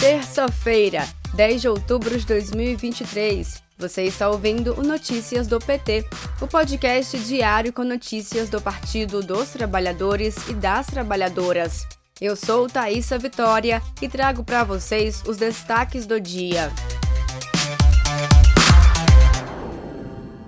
Terça-feira, 10 de outubro de 2023. Você está ouvindo o Notícias do PT, o podcast diário com notícias do Partido dos Trabalhadores e das Trabalhadoras. Eu sou Thaisa Vitória e trago para vocês os destaques do dia.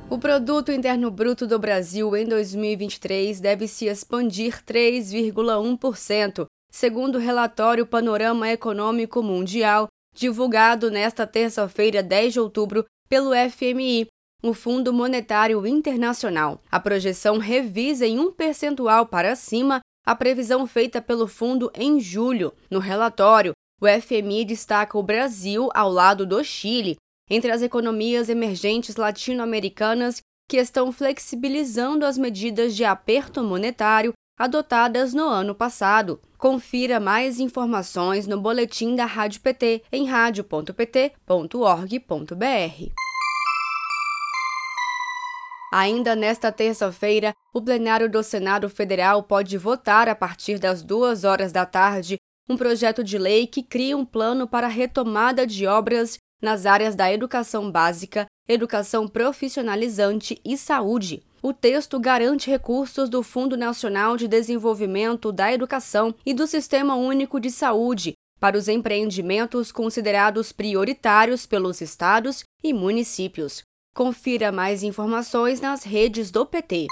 O produto interno bruto do Brasil em 2023 deve se expandir 3,1%, segundo o relatório Panorama Econômico Mundial, divulgado nesta terça-feira, 10 de outubro, pelo FMI, o Fundo Monetário Internacional. A projeção revisa em um percentual para cima a previsão feita pelo fundo em julho. No relatório, o FMI destaca o Brasil ao lado do Chile entre as economias emergentes latino-americanas que estão flexibilizando as medidas de aperto monetário adotadas no ano passado. Confira mais informações no boletim da Rádio PT em radio.pt.org.br. Ainda nesta terça-feira, o plenário do Senado Federal pode votar a partir das duas horas da tarde um projeto de lei que cria um plano para retomada de obras nas áreas da educação básica, educação profissionalizante e saúde. O texto garante recursos do Fundo Nacional de Desenvolvimento da Educação e do Sistema Único de Saúde para os empreendimentos considerados prioritários pelos estados e municípios. Confira mais informações nas redes do PT.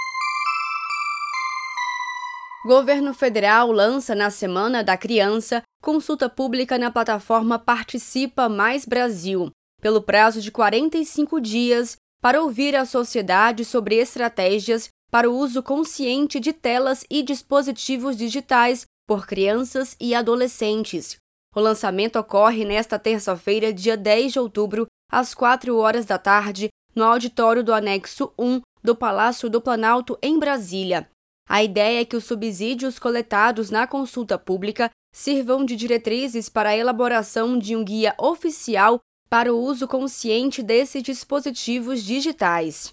Governo Federal lança na Semana da Criança consulta pública na plataforma Participa Mais Brasil, pelo prazo de 45 dias, para ouvir a sociedade sobre estratégias para o uso consciente de telas e dispositivos digitais por crianças e adolescentes. O lançamento ocorre nesta terça-feira, dia 10 de outubro, às 4 horas da tarde, no auditório do anexo 1 do Palácio do Planalto, em Brasília. A ideia é que os subsídios coletados na consulta pública sirvam de diretrizes para a elaboração de um guia oficial para o uso consciente desses dispositivos digitais.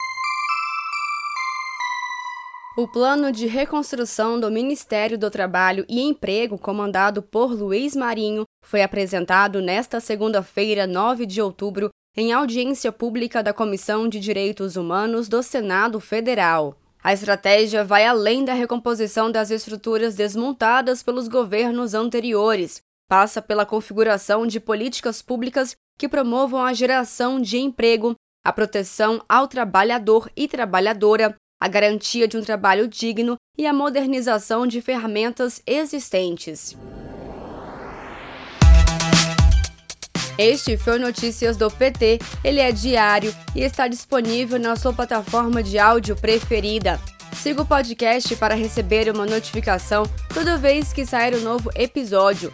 O plano de reconstrução do Ministério do Trabalho e Emprego, comandado por Luiz Marinho, foi apresentado nesta segunda-feira, 9 de outubro, em audiência pública da Comissão de Direitos Humanos do Senado Federal. A estratégia vai além da recomposição das estruturas desmontadas pelos governos anteriores. Passa pela configuração de políticas públicas que promovam a geração de emprego, a proteção ao trabalhador e trabalhadora, a garantia de um trabalho digno e a modernização de ferramentas existentes. Este foi Notícias do PT. Ele é diário e está disponível na sua plataforma de áudio preferida. Siga o podcast para receber uma notificação toda vez que sair um novo episódio.